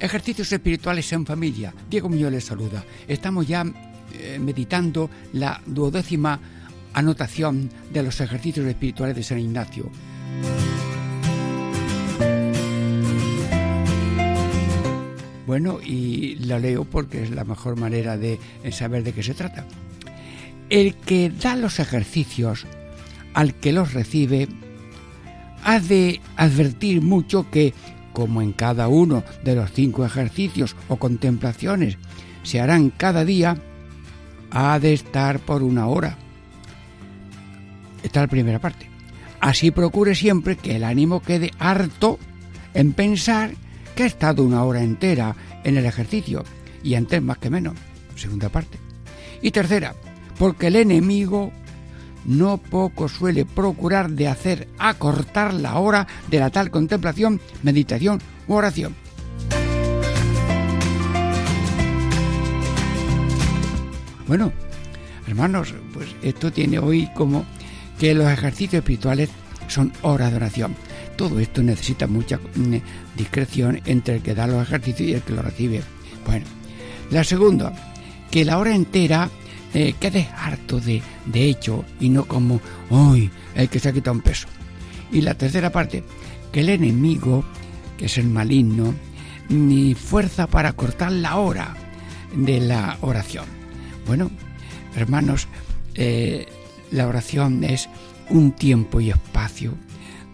Ejercicios espirituales en familia. Diego Muñoz les saluda. Estamos ya eh, meditando la duodécima anotación de los ejercicios espirituales de San Ignacio. Bueno, y la leo porque es la mejor manera de saber de qué se trata. El que da los ejercicios al que los recibe ha de advertir mucho que, como en cada uno de los cinco ejercicios o contemplaciones se harán cada día, ha de estar por una hora. Esta es la primera parte. Así procure siempre que el ánimo quede harto en pensar que ha estado una hora entera en el ejercicio y antes más que menos. Segunda parte. Y tercera, porque el enemigo no poco suele procurar de hacer acortar la hora de la tal contemplación, meditación u oración. Bueno, hermanos, pues esto tiene hoy como que los ejercicios espirituales son hora de oración. Todo esto necesita mucha mm, discreción entre el que da los ejercicios y el que los recibe. Bueno, la segunda, que la hora entera eh, quedes harto de, de hecho y no como, hoy el que se ha quitado un peso. Y la tercera parte, que el enemigo, que es el maligno, ni fuerza para cortar la hora de la oración. Bueno, hermanos, eh, la oración es un tiempo y espacio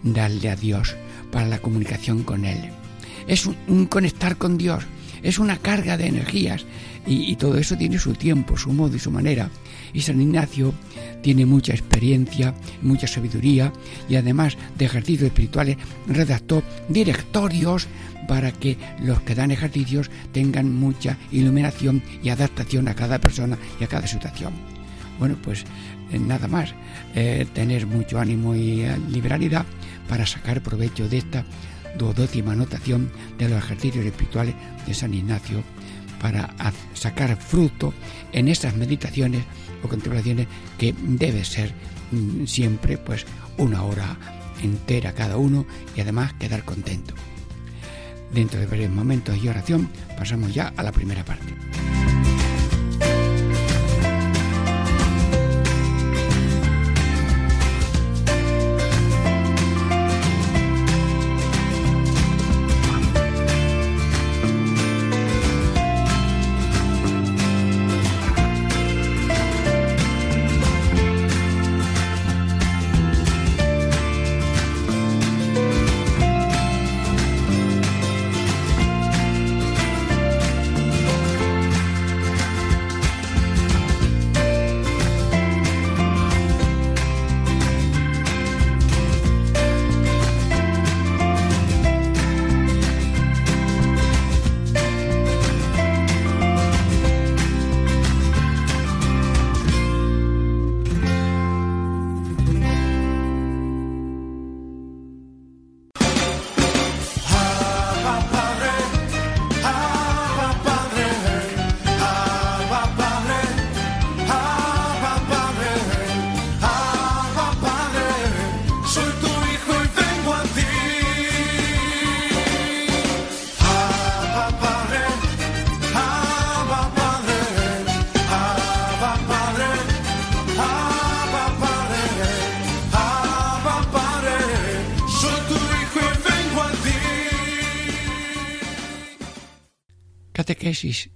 darle a Dios para la comunicación con Él. Es un conectar con Dios, es una carga de energías y, todo eso tiene su tiempo, su modo y su manera. Y San Ignacio tiene mucha experiencia, mucha sabiduría y además de ejercicios espirituales redactó directorios para que los que dan ejercicios tengan mucha iluminación y adaptación a cada persona y a cada situación. Bueno, pues eh, nada más, eh, tener mucho ánimo y eh, liberalidad para sacar provecho de esta duodécima anotación de los ejercicios espirituales de San Ignacio para sacar fruto en esas meditaciones o contemplaciones que debe ser mm, siempre pues una hora entera cada uno y además quedar contento. Dentro de varios momentos y oración pasamos ya a la primera parte.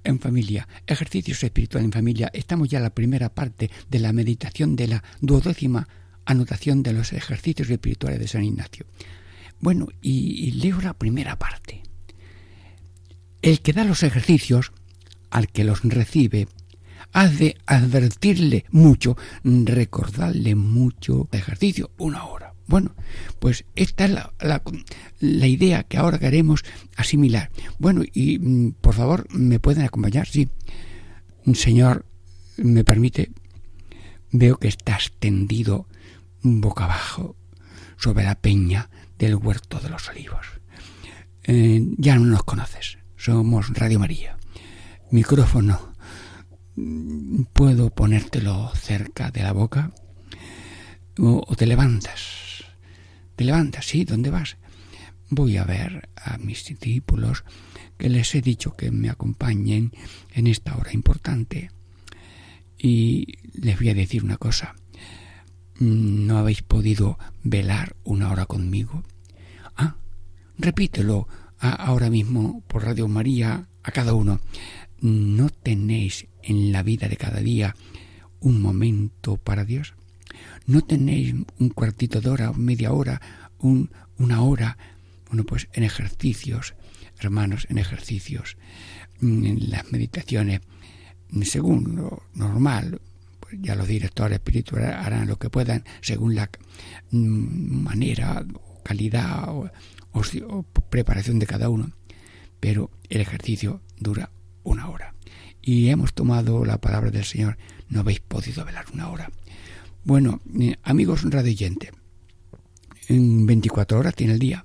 En familia, ejercicios espirituales en familia. Estamos ya en la primera parte de la meditación de la duodécima anotación de los ejercicios espirituales de San Ignacio. Bueno, y, leo la primera parte. El que da los ejercicios al que los recibe ha de advertirle mucho, recordarle mucho ejercicio, una hora. Bueno, pues esta es la, la, idea que ahora queremos asimilar. Bueno, y mm, por favor, ¿me pueden acompañar? Sí. Señor, ¿me permite? Veo que estás tendido boca abajo sobre la peña del huerto de los olivos. Eh, ya no nos conoces, somos Radio María. Micrófono, ¿puedo ponértelo cerca de la boca? o te levantas? Te levantas, sí, ¿dónde vas? Voy a ver a mis discípulos que les he dicho que me acompañen en esta hora importante. Y les voy a decir una cosa. ¿No habéis podido velar una hora conmigo? Ah, repítelo ahora mismo por Radio María a cada uno. ¿No tenéis en la vida de cada día un momento para Dios? ¿No tenéis un cuartito de hora, media hora, un, una hora? Bueno, pues en ejercicios, hermanos, en ejercicios, mm, en las meditaciones, según lo normal, pues ya los directores espirituales harán lo que puedan según la mm, manera, calidad o, o preparación de cada uno. Pero el ejercicio dura una hora. Y hemos tomado la palabra del Señor, no habéis podido velar una hora. Bueno, eh, amigos radioyentes, en 24 horas tiene el día.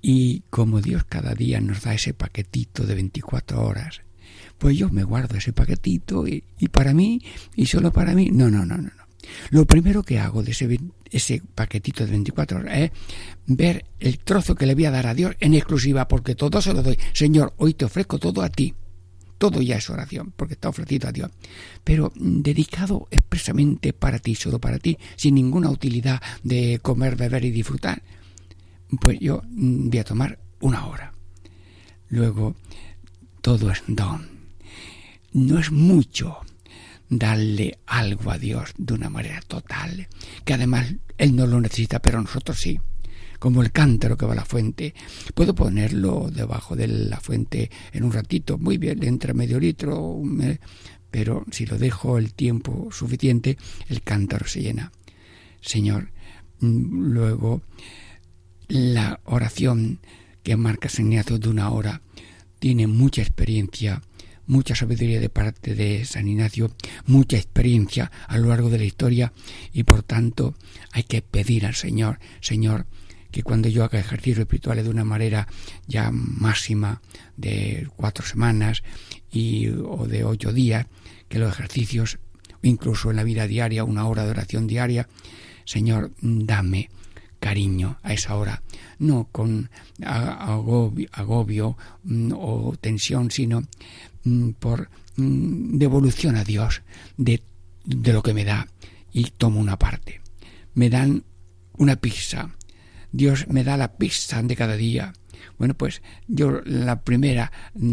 Y como Dios cada día nos da ese paquetito de 24 horas, pues yo me guardo ese paquetito y, para mí y solo para mí. No, no, no, no. no. Lo primero que hago de ese, ese paquetito de 24 horas es ver el trozo que le voy a dar a Dios en exclusiva, porque todo se lo doy. Señor, hoy te ofrezco todo a ti todo ya es oración, porque está ofrecido a Dios, pero dedicado expresamente para ti, solo para ti, sin ninguna utilidad de comer, beber y disfrutar, pues yo mm, voy a tomar una hora. Luego, todo es don. No es mucho darle algo a Dios de una manera total, que además Él no lo necesita, pero nosotros sí como el cántaro que va a la fuente. Puedo ponerlo debajo de la fuente en un ratito, muy bien, entra medio litro, pero si lo dejo el tiempo suficiente, el cántaro se llena. Señor, mm, luego la oración que marca San Ignacio de una hora tiene mucha experiencia, mucha sabiduría de parte de San Ignacio, mucha experiencia a lo largo de la historia y por tanto hay que pedir al Señor, Señor, que cuando yo haga ejercicios espirituales de una manera ya máxima de cuatro semanas y, o de ocho días, que los ejercicios, incluso en la vida diaria, una hora de oración diaria, Señor, dame cariño a esa hora, no con agobio, mm, o tensión, sino mm, por mm, devolución a Dios de, de lo que me da y tomo una parte. Me dan una pizza, Dios me da la pizza de cada día. Bueno, pues yo la primera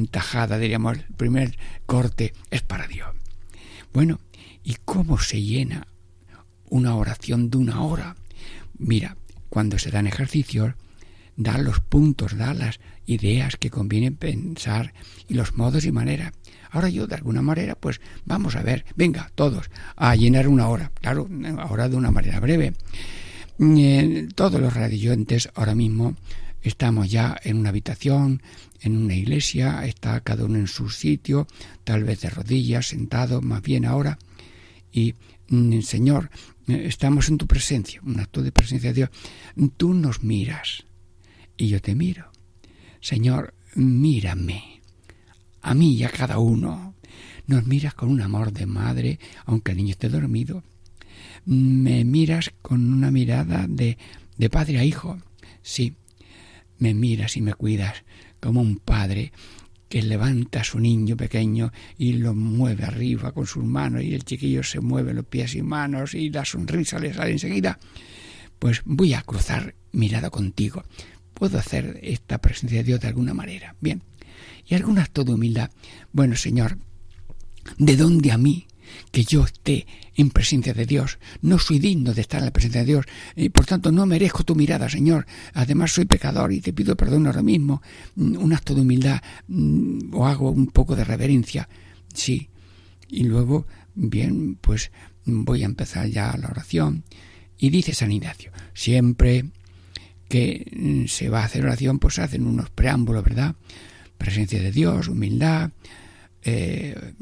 tajada, diríamos, el primer corte es para Dios. Bueno, ¿y cómo se llena una oración de una hora? Mira, cuando se dan ejercicios, da los puntos, da las ideas que conviene pensar y los modos y maneras. Ahora yo, de alguna manera, pues vamos a ver, venga, todos, a llenar una hora. Claro, ahora de una manera breve todos los radioyentes ahora mismo estamos ya en una habitación, en una iglesia, está cada uno en su sitio, tal vez de rodillas, sentado, más bien ahora. Y, mm, Señor, estamos en tu presencia, un acto de presencia de Dios. Tú nos miras y yo te miro. Señor, mírame, a mí y a cada uno. Nos miras con un amor de madre, aunque el niño esté dormido me miras con una mirada de, de padre a hijo. Sí, me miras y me cuidas como un padre que levanta a su niño pequeño y lo mueve arriba con sus manos y el chiquillo se mueve los pies y manos y la sonrisa le sale enseguida. Pues voy a cruzar mirada contigo. Puedo hacer esta presencia de Dios de alguna manera. Bien. Y algún acto de humildad. Bueno, Señor, ¿de dónde a mí que yo esté en presencia de Dios. No soy digno de estar en la presencia de Dios. Y por tanto, no merezco tu mirada, Señor. Además, soy pecador y te pido perdón ahora mismo. Mm, un acto de humildad mm, o hago un poco de reverencia. Sí. Y luego, bien, pues voy a empezar ya la oración Y dice San Ignacio, siempre que mm, se va a hacer oración, pues hacen unos preámbulos, ¿verdad? Presencia de Dios, humildad, eh,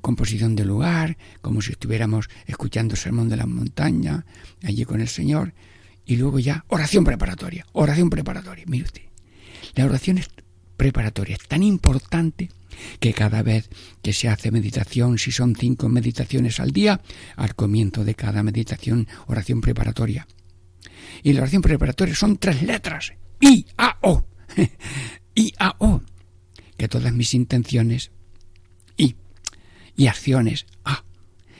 composición del lugar, como si estuviéramos escuchando el sermón de la montaña, allí con el Señor, y luego ya oración preparatoria, oración preparatoria. Mire usted, la oración preparatoria es tan importante que cada vez que se hace meditación, si son cinco meditaciones al día, al comienzo de cada meditación, oración preparatoria. Y la oración preparatoria son tres letras, I, A, O, I, A, O, que todas mis intenciones, y acciones, A,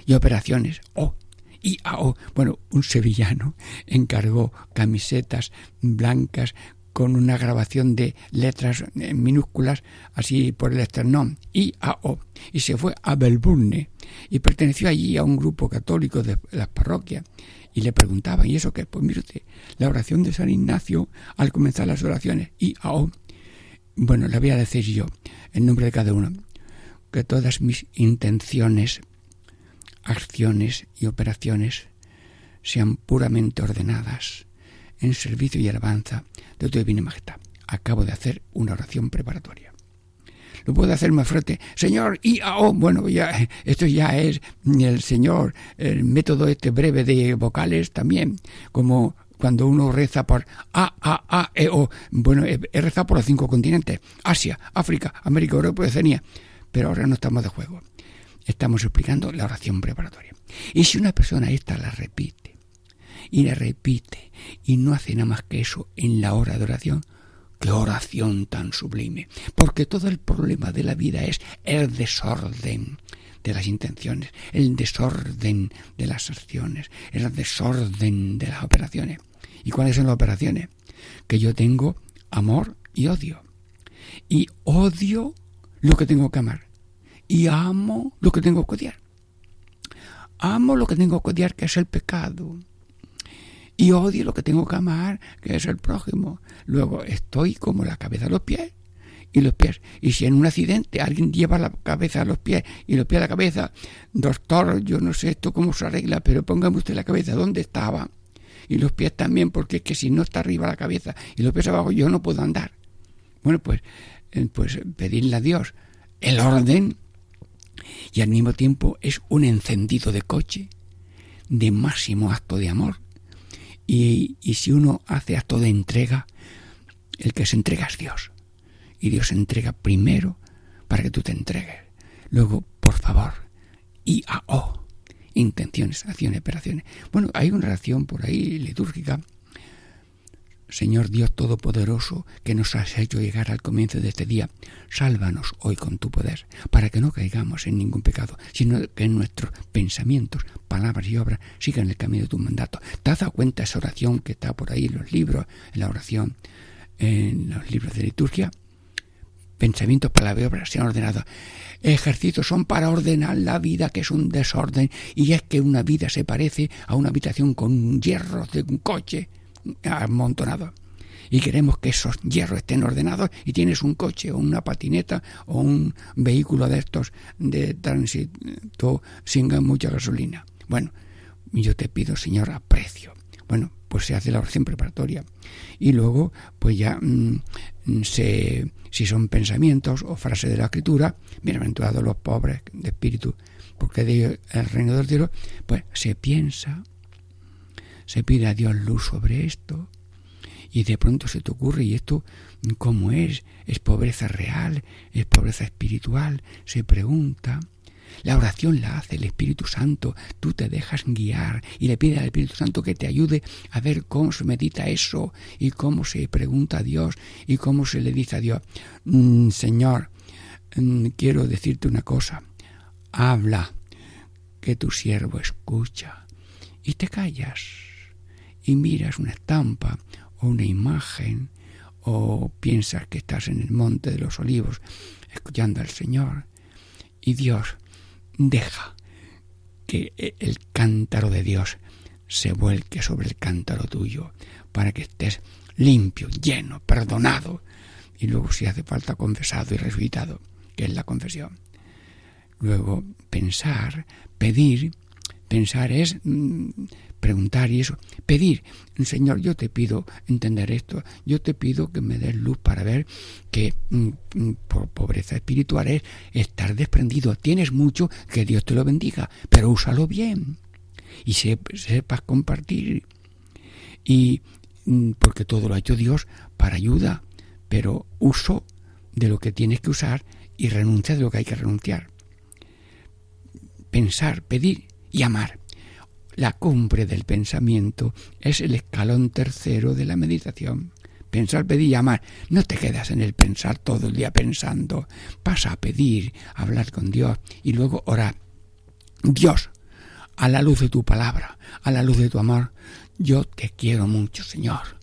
y operaciones, O, y A, O. Bueno, un sevillano encargó camisetas blancas con una grabación de letras minúsculas así por el esternón, I, A, O, y se fue a Belburne y perteneció allí a un grupo católico de las parroquias. Y le preguntaban, ¿y eso qué? Pues mire usted, la oración de San Ignacio al comenzar las oraciones, I, A, O. Bueno, le voy a decir yo, en nombre de cada uno, que todas mis intenciones, acciones y operaciones sean puramente ordenadas en servicio y alabanza de tu divina majestad. Acabo de hacer una oración preparatoria. Lo puedo hacer más fuerte. Señor, y oh, bueno, ya, esto ya es el Señor, el método este breve de vocales también, como cuando uno reza por A, A, A, E, O. Bueno, he, rezado por los cinco continentes, Asia, África, América, Europa y Oceanía. Pero ahora no estamos de juego. Estamos explicando la oración preparatoria. Y si una persona esta la repite, y le repite y no hace nada más que eso en la hora de oración, qué oración tan sublime. Porque todo el problema de la vida es el desorden de las intenciones, el desorden de las acciones, el desorden de las operaciones. ¿Y cuáles son las operaciones? Que yo tengo amor y odio. Y odio lo que tengo que amar. Y amo lo que tengo que odiar. Amo lo que tengo que odiar, que es el pecado y odio lo que tengo que amar, que es el prójimo. Luego estoy como la cabeza a los pies y los pies. Y si en un accidente alguien lleva la cabeza a los pies y los pies a la cabeza, doctor, yo no sé esto cómo se arregla, pero póngame usted la cabeza donde estaba y los pies también, porque es que si no está arriba la cabeza y los pies abajo, yo no puedo andar. Bueno, pues, pues pedirle a Dios el orden y al mismo tiempo es un encendido de coche de máximo acto de amor y, si uno hace acto de entrega, el que se entrega es Dios. Y Dios se entrega primero para que tú te entregues. Luego, por favor, y a o intenciones, acciones, operaciones. Bueno, hay una oración por ahí litúrgica Señor Dios Todopoderoso, que nos has hecho llegar al comienzo de este día, sálvanos hoy con tu poder, para que no caigamos en ningún pecado, sino que nuestros pensamientos, palabras y obras sigan el camino de tu mandato. ¿Te has dado cuenta esa oración que está por ahí en los libros, en la oración, en los libros de liturgia? Pensamientos, palabras y obras sean ordenados. Ejercicios son para ordenar la vida, que es un desorden, y es que una vida se parece a una habitación con hierros de un coche amontonado Y queremos que esos hierros estén ordenados y tienes un coche o una patineta o un vehículo de estos de tránsito sin mucha gasolina. Bueno, yo te pido, Señor, aprecio. Bueno, pues se hace la oración preparatoria. Y luego, pues ya mm, se, si son pensamientos o frases de la escritura, bienaventurados los pobres de espíritu, porque de ellos el reino del cielo, pues se piensa, se pide a Dios luz sobre esto y de pronto se te ocurre, ¿y esto cómo es? ¿Es pobreza real? ¿Es pobreza espiritual? Se pregunta. La oración la hace el Espíritu Santo, tú te dejas guiar y le pides al Espíritu Santo que te ayude a ver cómo se medita eso y cómo se pregunta a Dios y cómo se le dice a Dios, mm, Señor, mm, quiero decirte una cosa, habla, que tu siervo escucha y te callas y miras una estampa o una imagen o piensas que estás en el monte de los olivos escuchando al Señor y Dios deja que el cántaro de Dios se vuelque sobre el cántaro tuyo para que estés limpio, lleno, perdonado y luego si hace falta confesado y resucitado, que es la confesión. Luego pensar, pedir Pensar es mm, preguntar y eso. Pedir, Señor, yo te pido entender esto, yo te pido que me des luz para ver que mm, mm, por pobreza espiritual es estar desprendido. Tienes mucho, que Dios te lo bendiga, pero úsalo bien y sepas compartir. Y porque todo lo ha hecho Dios para ayuda, pero uso de lo que tienes que usar y renuncia de lo que hay que renunciar. Pensar, pedir y amar. La cumbre del pensamiento es el escalón tercero de la meditación. Pensar, pedir y amar. No te quedas en el pensar todo el día pensando. Pasa a pedir, a hablar con Dios y luego orar. Dios, a la luz de tu palabra, a la luz de tu amor, yo te quiero mucho, Señor.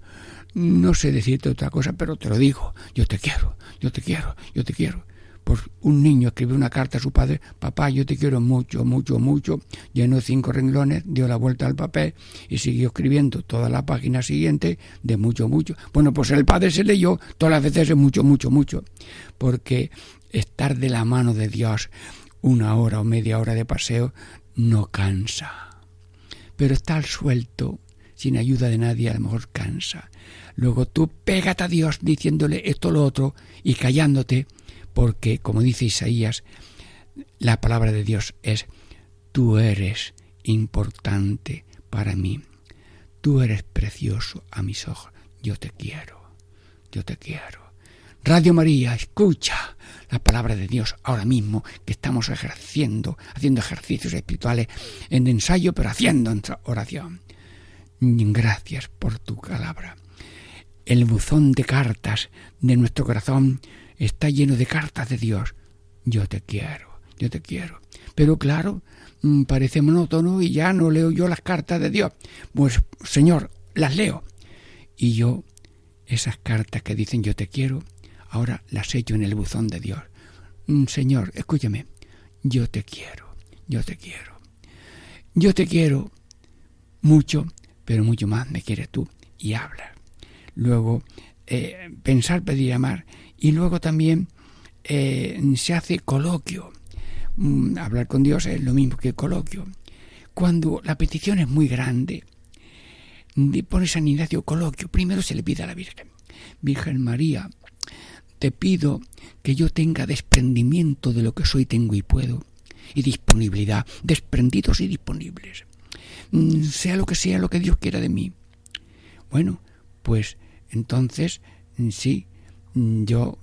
No sé decirte otra cosa, pero te lo digo. Yo te quiero, yo te quiero, yo te quiero. Por un niño escribió una carta a su padre, papá, yo te quiero mucho, mucho, mucho. Llenó cinco renglones, dio la vuelta al papel y siguió escribiendo toda la página siguiente de mucho, mucho. Bueno, pues el padre se leyó todas las veces de mucho, mucho, mucho. Porque estar de la mano de Dios una hora o media hora de paseo no cansa. Pero estar suelto, sin ayuda de nadie, a lo mejor cansa. Luego tú pégate a Dios diciéndole esto lo otro y callándote, porque como dice Isaías, la palabra de Dios es, tú eres importante para mí, tú eres precioso a mis ojos, yo te quiero, yo te quiero. Radio María, escucha la palabra de Dios ahora mismo que estamos ejerciendo, haciendo ejercicios espirituales en ensayo, pero haciendo oración. Gracias por tu palabra. El buzón de cartas de nuestro corazón está lleno de cartas de Dios. Yo te quiero, yo te quiero. Pero claro, mm, parece monótono y ya no leo yo las cartas de Dios. Pues, Señor, las leo. Y yo, esas cartas que dicen yo te quiero, ahora las echo en el buzón de Dios. Mm, Señor, escúchame, yo te quiero, yo te quiero. Yo te quiero mucho, pero mucho más me quieres tú y habla. Luego, eh, pensar, pedir, amar. Y luego también eh, se hace coloquio. Mm, hablar con Dios es lo mismo que coloquio. Cuando la petición es muy grande, pone San Ignacio coloquio. Primero se le pide a la Virgen. Virgen María, te pido que yo tenga desprendimiento de lo que soy, tengo y puedo, y disponibilidad, desprendidos y disponibles. Mm, sea lo que sea lo que Dios quiera de mí. Bueno, pues entonces mm, sí, mm, yo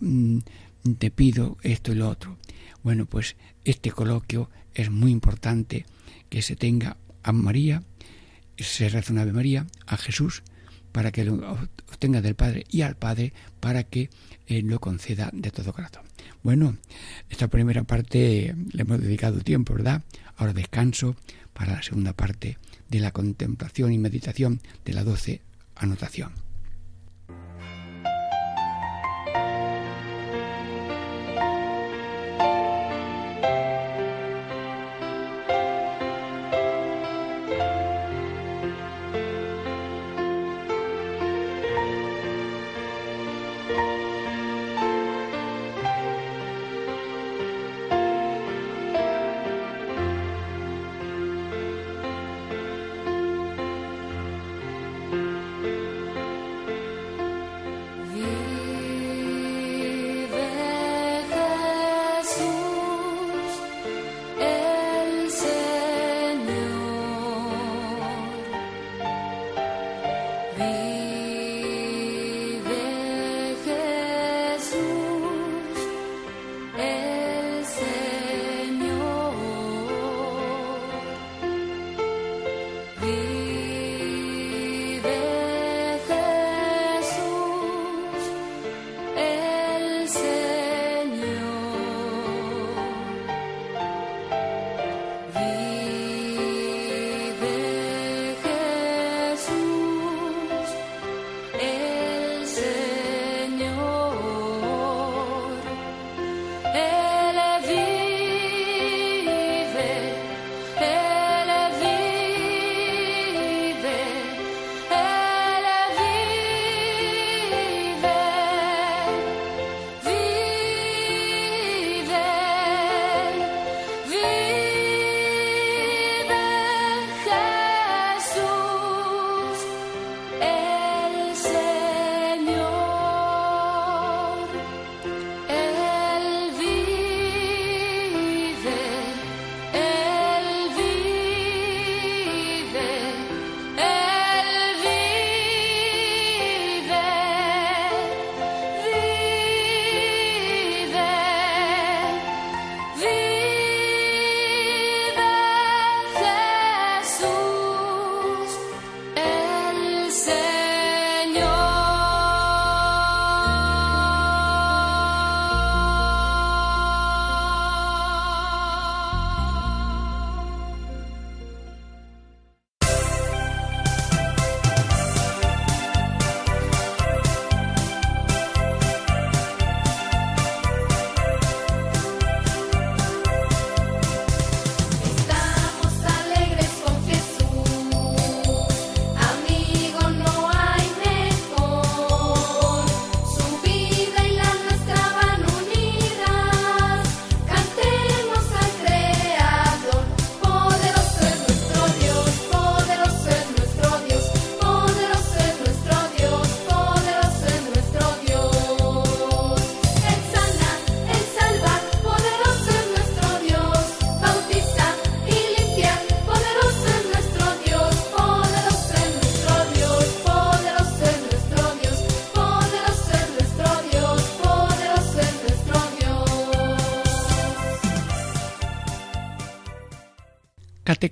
te pido esto y lo otro. Bueno, pues este coloquio es muy importante que se tenga a María, se reza una María, a Jesús, para que lo obtenga del Padre y al Padre para que eh, lo conceda de todo corazón. Bueno, esta primera parte le hemos dedicado tiempo, ¿verdad? Ahora descanso para la segunda parte de la contemplación y meditación de la doce anotación.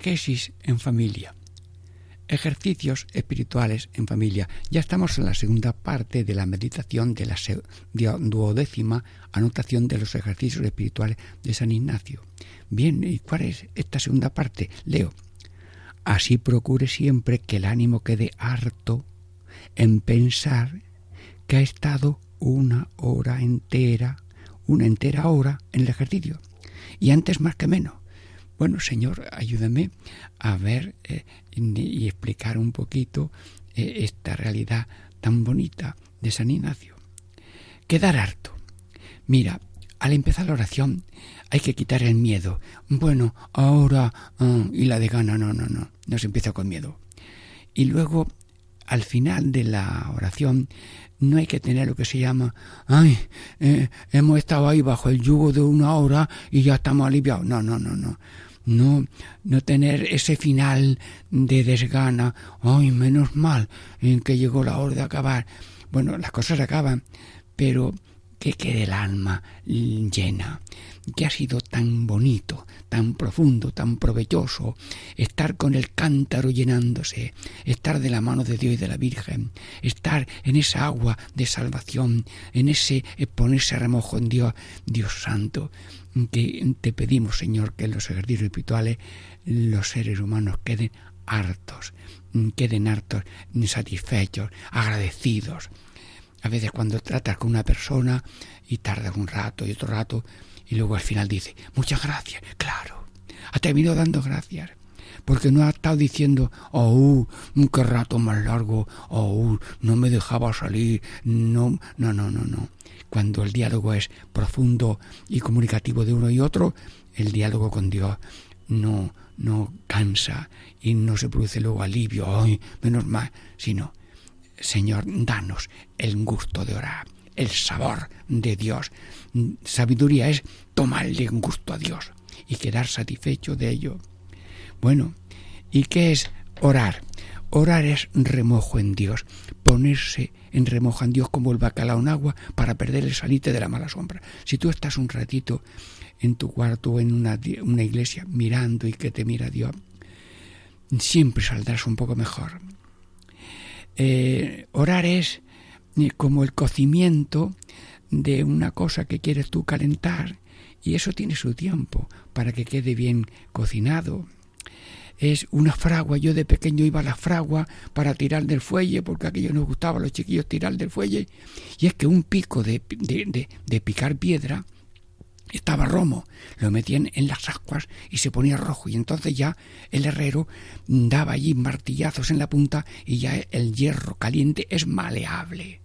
Catequesis en familia. Ejercicios espirituales en familia. Ya estamos en la segunda parte de la meditación de la duodécima anotación de los ejercicios espirituales de San Ignacio. Bien, ¿y cuál es esta segunda parte? Leo. Así procure siempre que el ánimo quede harto en pensar que ha estado una hora entera, una entera hora en el ejercicio, y antes más que menos. Bueno, Señor, ayúdame a ver eh, y explicar un poquito eh, esta realidad tan bonita de San Ignacio. Quedar harto. Mira, al empezar la oración hay que quitar el miedo. Bueno, ahora ah, y la de gana, no, no, no, no se empieza con miedo. Y luego, al final de la oración, no hay que tener lo que se llama, ay, eh, hemos estado ahí bajo el yugo de una hora y ya estamos aliviados. No, no, no, no no, no tener ese final de desgana, ay, menos mal en que llegó la hora de acabar. Bueno, las cosas acaban, pero que quede el alma llena, que ha sido tan bonito, tan profundo, tan provechoso, estar con el cántaro llenándose, estar de la mano de Dios y de la Virgen, estar en esa agua de salvación, en ese ponerse a remojo en Dios, Dios Santo, que te pedimos, Señor, que en los ejercicios espirituales los seres humanos queden hartos, queden hartos, satisfechos, agradecidos. A veces cuando tratas con una persona y tardas un rato y otro rato y luego al final dice, muchas gracias, claro, ha terminado dando gracias porque no ha estado diciendo, oh, qué rato más largo, oh, no me dejaba salir, no, no, no, no, no. Cuando el diálogo es profundo y comunicativo de uno y otro, el diálogo con Dios no, no cansa y no se produce luego alivio, ay, menos mal, sino, Señor, danos el gusto de orar, el sabor de Dios. Sabiduría es tomarle un gusto a Dios y quedar satisfecho de ello. Bueno, ¿y qué es orar? Orar es remojo en Dios, ponerse en remojo en Dios como el bacalao en agua para perder el salite de la mala sombra. Si tú estás un ratito en tu cuarto o en una, iglesia mirando y que te mira Dios, siempre saldrás un poco mejor. Eh, orar es eh, como el cocimiento de una cosa que quieres tú calentar y eso tiene su tiempo para que quede bien cocinado es una fragua. Yo de pequeño iba a la fragua para tirar del fuelle, porque aquello nos gustaba a los chiquillos tirar del fuelle. Y es que un pico de, de, de, picar piedra estaba romo, lo metían en las ascuas y se ponía rojo y entonces ya el herrero daba allí martillazos en la punta y ya el hierro caliente es maleable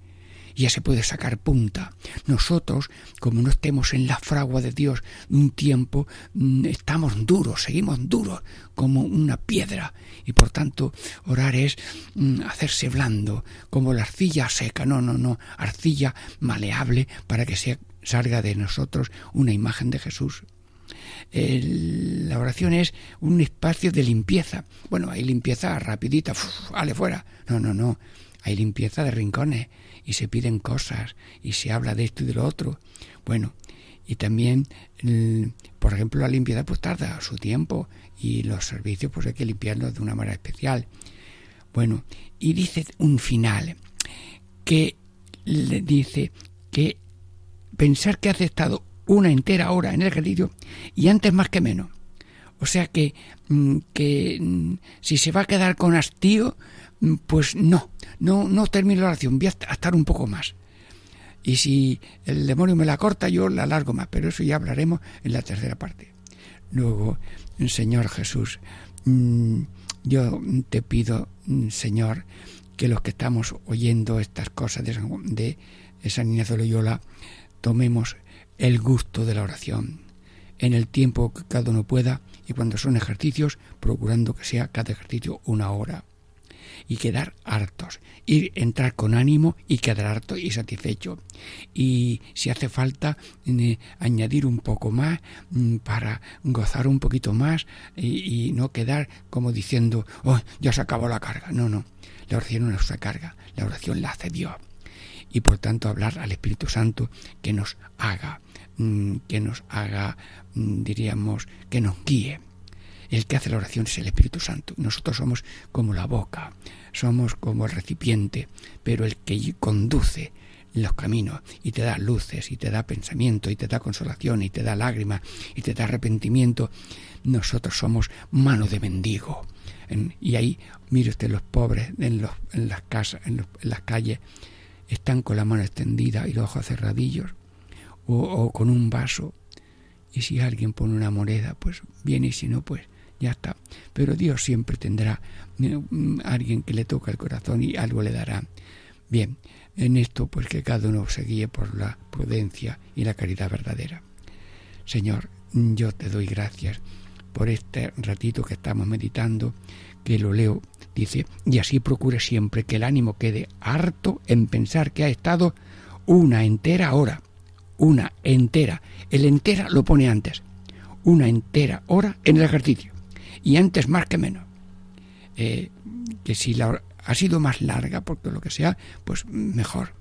ya se puede sacar punta. Nosotros, como no estemos en la fragua de Dios un tiempo, mm, estamos duros, seguimos duros como una piedra y por tanto orar es mm, hacerse blando, como la arcilla seca, no, no, no, arcilla maleable para que se salga de nosotros una imagen de Jesús. la oración es un espacio de limpieza. Bueno, hay limpieza rapidita, ale fuera. No, no, no. Hay limpieza de rincones y se piden cosas y se habla de esto y de lo otro. Bueno, y también, por ejemplo, la limpieza pues tarda su tiempo y los servicios pues hay que limpiarlos de una manera especial. Bueno, y dice un final que le dice que pensar que hace estado una entera hora en el ejercicio y antes más que menos. O sea que, mm, que mm, si se va a quedar con hastío, pues no, no, no termino la oración, voy a estar un poco más. Y si el demonio me la corta, yo la alargo más, pero eso ya hablaremos en la tercera parte. Luego, Señor Jesús, mm, yo te pido, mm, Señor, que los que estamos oyendo estas cosas de San, de San Ignacio Loyola, tomemos el gusto de la oración en el tiempo que cada uno pueda y cuando son ejercicios, procurando que sea cada ejercicio una hora y quedar hartos, ir entrar con ánimo y quedar harto y satisfecho. Y si hace falta eh, añadir un poco más mm, para gozar un poquito más y, no quedar como diciendo, oh, ya se acabó la carga. No, no, la oración no es una carga, la oración la hace Dios. Y por tanto hablar al Espíritu Santo que nos haga, mm, que nos haga, mm, diríamos, que nos guíe El que hace la oración es el Espíritu Santo. Nosotros somos como la boca, somos como el recipiente, pero el que conduce los caminos y te da luces y te da pensamiento y te da consolación y te da lágrimas y te da arrepentimiento. Nosotros somos mano de mendigo. y ahí, mire usted, los pobres en, los, en las casas, en, las calles, están con la mano extendida y los ojos cerradillos o con un vaso. Y si alguien pone una moneda, pues viene y si no, pues ya está. Pero Dios siempre tendrá eh, alguien que le toca el corazón y algo le dará. Bien, en esto pues que cada uno se guíe por la prudencia y la caridad verdadera. Señor, yo te doy gracias por este ratito que estamos meditando, que lo leo, dice, y así procure siempre que el ánimo quede harto en pensar que ha estado una entera hora, una entera, el entera lo pone antes, una entera hora en el ejercicio, y antes más que menos. Eh, que si la, ha sido más larga, porque lo que sea, pues mejor.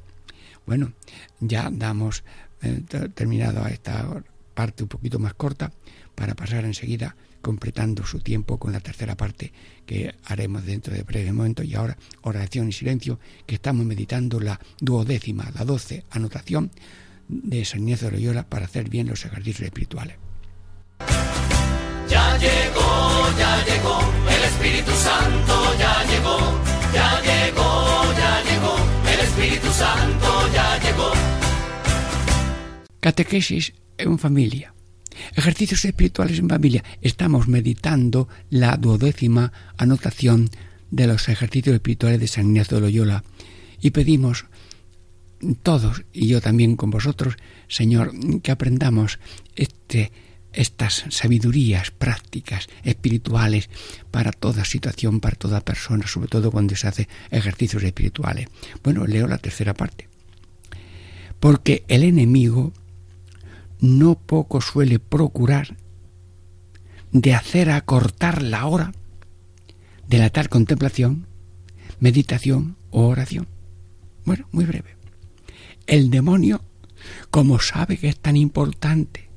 Bueno, ya damos eh, terminado a esta parte un poquito más corta para pasar enseguida completando su tiempo con la tercera parte que haremos dentro de breve momento y ahora oración y silencio que estamos meditando la duodécima, la doce anotación de San Ignacio de Loyola para hacer bien los ejercicios espirituales. Ya llegó, el Espíritu Santo ya llegó ya llegó, ya llegó, el Espíritu Santo ya llegó. Catequesis en familia. Ejercicios espirituales en familia. Estamos meditando la duodécima anotación de los ejercicios espirituales de San Ignacio de Loyola y pedimos todos y yo también con vosotros, Señor, que aprendamos este estas sabidurías prácticas, espirituales, para toda situación, para toda persona, sobre todo cuando se hace ejercicios espirituales. Bueno, leo la tercera parte. Porque el enemigo no poco suele procurar de hacer acortar la hora de la tal contemplación, meditación o oración. Bueno, muy breve. El demonio, como sabe que es tan importante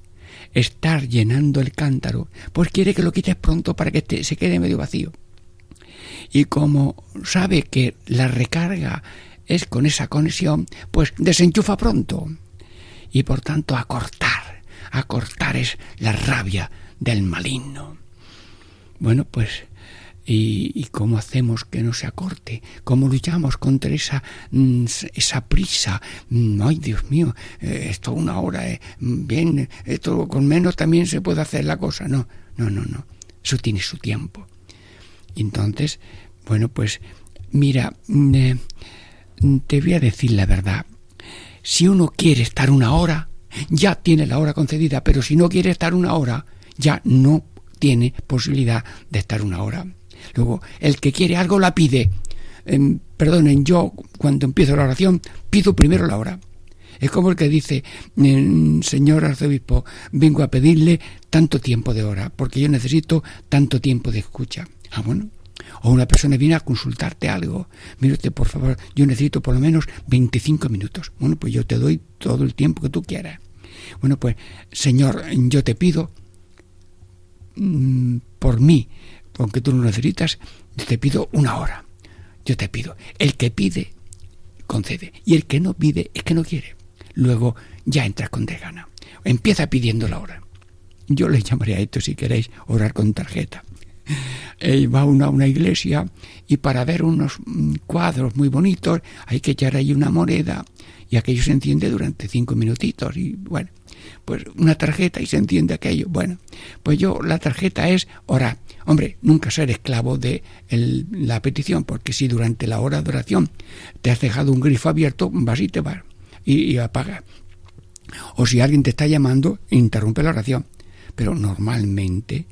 estar llenando el cántaro, pues quiere que lo quites pronto para que se quede medio vacío. Y como sabe que la recarga es con esa conexión, pues desenchufa pronto. Y por tanto acortar, acortar es la rabia del maligno. Bueno, pues y, cómo hacemos que no se acorte, cómo luchamos contra esa, mm, esa prisa. Mm, ay, Dios mío, eh, esto una hora, eh, bien, esto con menos también se puede hacer la cosa. No, no, no, no. Eso tiene su tiempo. Entonces, bueno, pues mira, mm, eh, te voy a decir la verdad. Si uno quiere estar una hora, ya tiene la hora concedida, pero si no quiere estar una hora, ya no tiene posibilidad de estar una hora. Luego, el que quiere algo la pide. Em, perdonen, yo cuando empiezo la oración pido primero la hora. Es como el que dice, em, señor arzobispo, vengo a pedirle tanto tiempo de hora, porque yo necesito tanto tiempo de escucha. Ah, bueno. O una persona viene a consultarte algo. Usted, por favor, yo necesito por lo menos 25 minutos. Bueno, pues yo te doy todo el tiempo que tú quieras. Bueno, pues, Señor, yo te pido mm, por mí, aunque tú no necesitas, te pido una hora. Yo te pido. El que pide, concede. Y el que no pide, es que no quiere. Luego ya entras con desgana. Empieza pidiendo la hora. Yo le llamaré a esto, si queréis, orar con tarjeta. Eh, va uno a una iglesia y para ver unos mm, cuadros muy bonitos hay que echar ahí una moneda y aquello se enciende durante cinco minutitos y bueno, pues una tarjeta y se entiende aquello. Bueno, pues yo la tarjeta es orar. Hombre, nunca ser esclavo de la petición, porque si durante la hora de oración te has dejado un grifo abierto, vas y te vas y, y apagas. O si alguien te está llamando, interrumpe la oración. Pero normalmente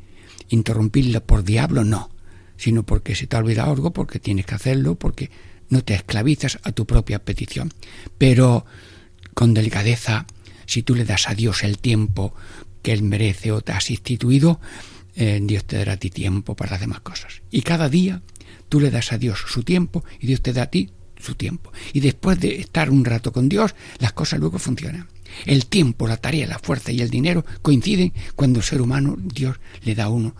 interrumpirla por diablo no, sino porque se te ha olvidado algo, porque tienes que hacerlo, porque no te esclavizas a tu propia petición. Pero con delicadeza, si tú le das a Dios el tiempo que Él merece o te has instituido, eh, Dios te dará a ti tiempo para las demás cosas. Y cada día tú le das a Dios su tiempo y Dios te da a ti su tiempo. Y después de estar un rato con Dios, las cosas luego funcionan. El tiempo, la tarea, la fuerza y el dinero coinciden cuando el ser humano, Dios le da a uno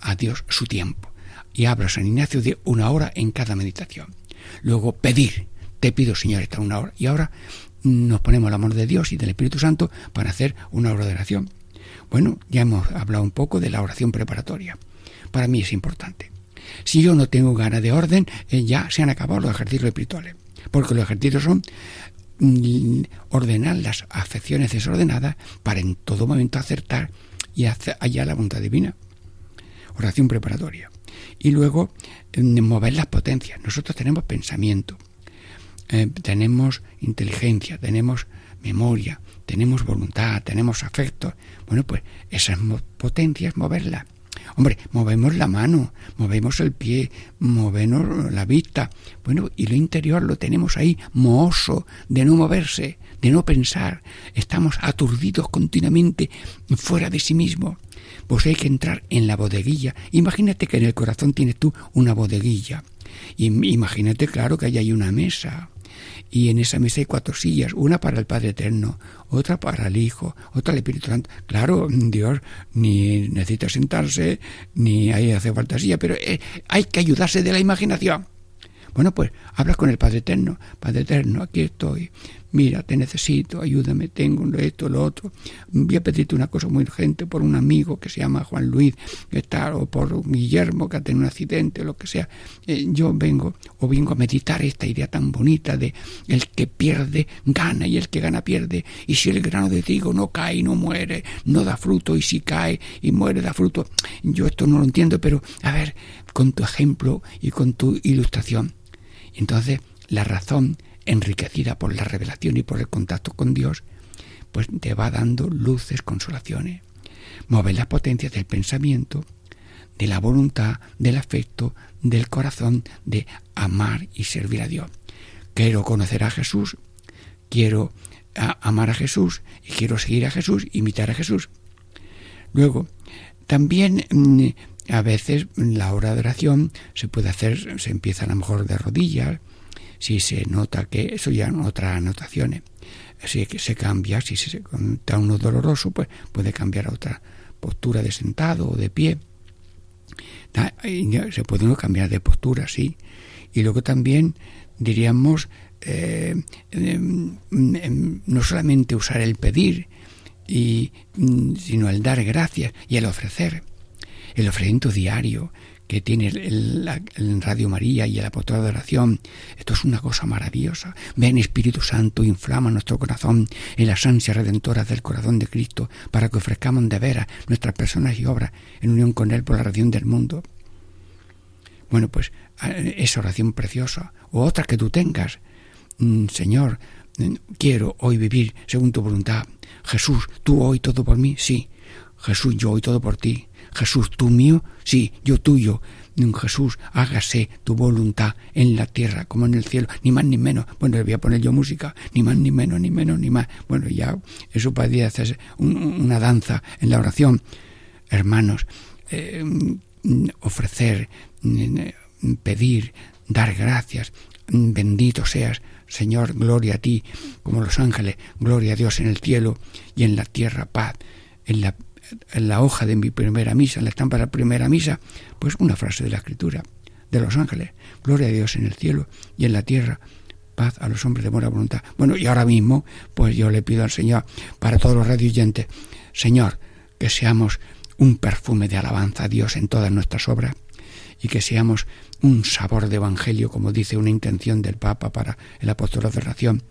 a Dios su tiempo. Y habla San Ignacio de una hora en cada meditación. Luego pedir, te pido Señor esta una hora. Y ahora nos ponemos el amor de Dios y del Espíritu Santo para hacer una hora de oración. Bueno, ya hemos hablado un poco de la oración preparatoria. Para mí es importante. Si yo no tengo ganas de orden, eh, ya se han acabado los ejercicios espirituales. Porque los ejercicios son mm, ordenar las afecciones desordenadas para en todo momento acertar y hacer allá la voluntad divina. Oración preparatoria. Y luego mm, mover las potencias. Nosotros tenemos pensamiento, eh, tenemos inteligencia, tenemos memoria, tenemos voluntad, tenemos afecto. Bueno, pues esas potencias moverlas. Hombre, movemos la mano, movemos el pie, movemos la vista. Bueno, y lo interior lo tenemos ahí, mohoso, de no moverse, de no pensar. Estamos aturdidos continuamente fuera de sí mismo. Pues hay que entrar en la bodeguilla. Imagínate que en el corazón tienes tú una bodeguilla. Imagínate, claro, que hay ahí una mesa y en esa mesa hay cuatro sillas, una para el Padre Eterno, otra para el Hijo, otra el Espíritu Santo. Claro, Dios ni necesita sentarse, ni ahí hace falta silla, pero eh, hay que ayudarse de la imaginación. Bueno, pues hablas con el Padre Eterno. Padre Eterno, aquí estoy mira, te necesito, ayúdame, tengo esto, lo otro. Voy a pedirte una cosa muy urgente por un amigo que se llama Juan Luis, que o por Guillermo que ha tenido un accidente, o lo que sea. Eh, yo vengo, o vengo a meditar esta idea tan bonita de el que pierde gana y el que gana pierde. Y si el grano de trigo no cae y no muere, no da fruto, y si cae y muere da fruto. Yo esto no lo entiendo, pero a ver, con tu ejemplo y con tu ilustración. Entonces, la razón enriquecida por la revelación y por el contacto con Dios, pues te va dando luces, consolaciones. Mueve las potencias del pensamiento, de la voluntad, del afecto, del corazón, de amar y servir a Dios. Quiero conocer a Jesús, quiero amar a Jesús y quiero seguir a Jesús, imitar a Jesús. Luego, también mm, a veces la hora de oración se puede hacer, se empieza a lo mejor de rodillas, si se nota que eso ya en otras anotaciones si se cambia si se da uno doloroso pues puede cambiar a otra postura de sentado o de pie. Se puede uno cambiar de postura sí. Y luego también diríamos eh, em, em, no solamente usar el pedir y, mm, sino el dar gracias y el ofrecer. El ofrecimiento diario que tiene el, Radio María y el apostolado de oración. Esto es una cosa maravillosa. Ven Espíritu Santo, inflama nuestro corazón en las ansias redentoras del corazón de Cristo para que ofrezcamos de veras nuestras personas y obras en unión con Él por la redención del mundo. Bueno, pues esa oración preciosa o otra que tú tengas. Mm, Señor, mm, quiero hoy vivir según tu voluntad. Jesús, tú hoy todo por mí, sí. Jesús, yo hoy todo por ti. Jesús, tú mío, sí, yo tuyo. Jesús, hágase tu voluntad en la tierra como en el cielo, ni más ni menos. Bueno, le voy a poner yo música, ni más ni menos, ni menos ni más. Bueno, ya eso podría hacer una danza en la oración. Hermanos, eh, ofrecer, pedir, dar gracias, bendito seas, Señor, gloria a ti, como los ángeles, gloria a Dios en el cielo y en la tierra paz, en la en la hoja de mi primera misa, en la estampa de la primera misa, pues una frase de la escritura de los ángeles. Gloria a Dios en el cielo y en la tierra. Paz a los hombres de buena voluntad. Bueno, y ahora mismo, pues yo le pido al Señor, para todos los radioyentes, Señor, que seamos un perfume de alabanza a Dios en todas nuestras obras y que seamos un sabor de evangelio, como dice una intención del Papa para el apóstol de oración,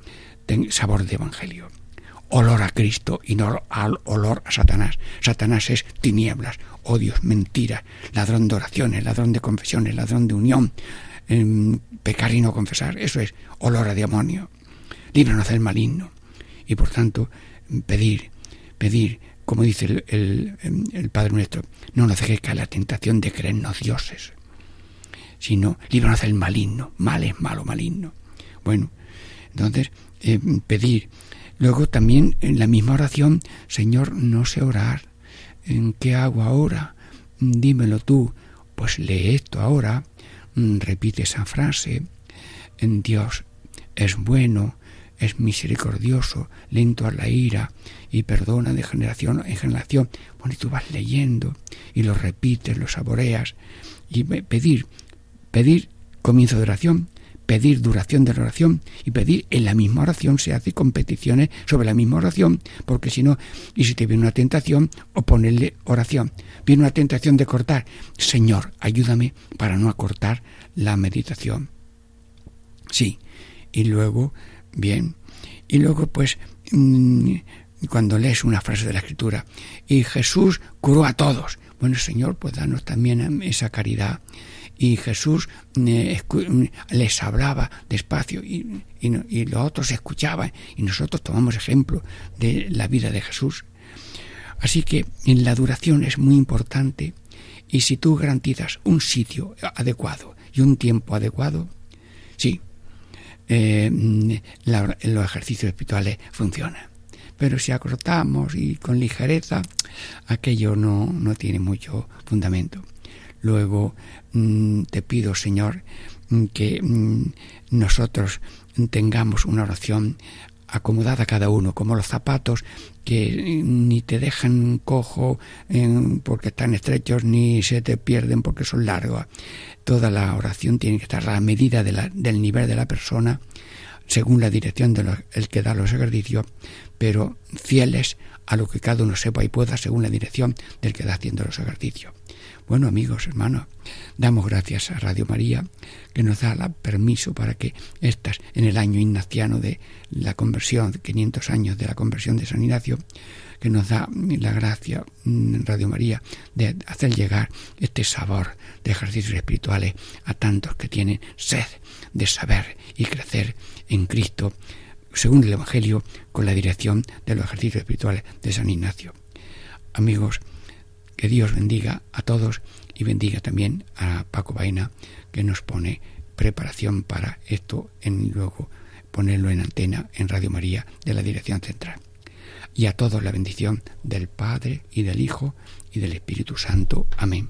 sabor de evangelio olor a Cristo y no al olor a Satanás. Satanás es tinieblas, odios, mentiras, ladrón de oraciones, ladrón de confesiones, ladrón de unión, em, pecar y no confesar. Eso es olor a demonio. Líbranos del maligno. Y por tanto, pedir, pedir, como dice el, el, Padre nuestro, no nos dejes caer la tentación de creernos dioses, sino líbranos del maligno. Mal es malo, maligno. Bueno, entonces, eh, pedir Luego también en la misma oración, Señor, no sé orar. ¿En qué hago ahora? Dímelo tú. Pues lee esto ahora. Mm, repite esa frase. En Dios es bueno. es misericordioso, lento a la ira y perdona de generación en generación. Bueno, y tú vas leyendo y lo repites, lo saboreas y pedir, pedir comienzo de oración, pedir duración de la oración y pedir en la misma oración se hace competiciones sobre la misma oración, porque si no, y si te viene una tentación, o ponerle oración. Viene una tentación de cortar, Señor, ayúdame para no acortar la meditación. Sí, y luego, bien, y luego pues mm, cuando lees una frase de la escritura, y Jesús curó a todos. Bueno, Señor, pues danos también esa caridad y Jesús eh, les hablaba despacio y, y, los otros escuchaban y nosotros tomamos ejemplo de la vida de Jesús. Así que en la duración es muy importante y si tú garantizas un sitio adecuado y un tiempo adecuado, sí, eh, los ejercicios espirituales funcionan. Pero si acortamos y con ligereza, aquello no, no tiene mucho fundamento. Luego mm, te pido, Señor, mm, que mm, nosotros tengamos una oración acomodada a cada uno, como los zapatos que ni te dejan cojo porque están estrechos, ni se te pierden porque son largos. Toda la oración tiene que estar a la medida del nivel de la persona, según la dirección del que da los ejercicios, pero fieles a lo que cada uno sepa y pueda según la dirección del que da haciendo los ejercicios. Bueno, amigos, hermanos, damos gracias a Radio María que nos da el permiso para que estas, en el año ignaciano de la conversión, 500 años de la conversión de San Ignacio, que nos da la gracia, mm, Radio María, de hacer llegar este sabor de ejercicios espirituales a tantos que tienen sed de saber y crecer en Cristo, según el Evangelio, con la dirección de los ejercicios espirituales de San Ignacio. Amigos, que Dios bendiga a todos y bendiga también a Paco Vaina que nos pone preparación para esto en luego ponerlo en antena en Radio María de la Dirección Central. Y a todos la bendición del Padre y del Hijo y del Espíritu Santo. Amén.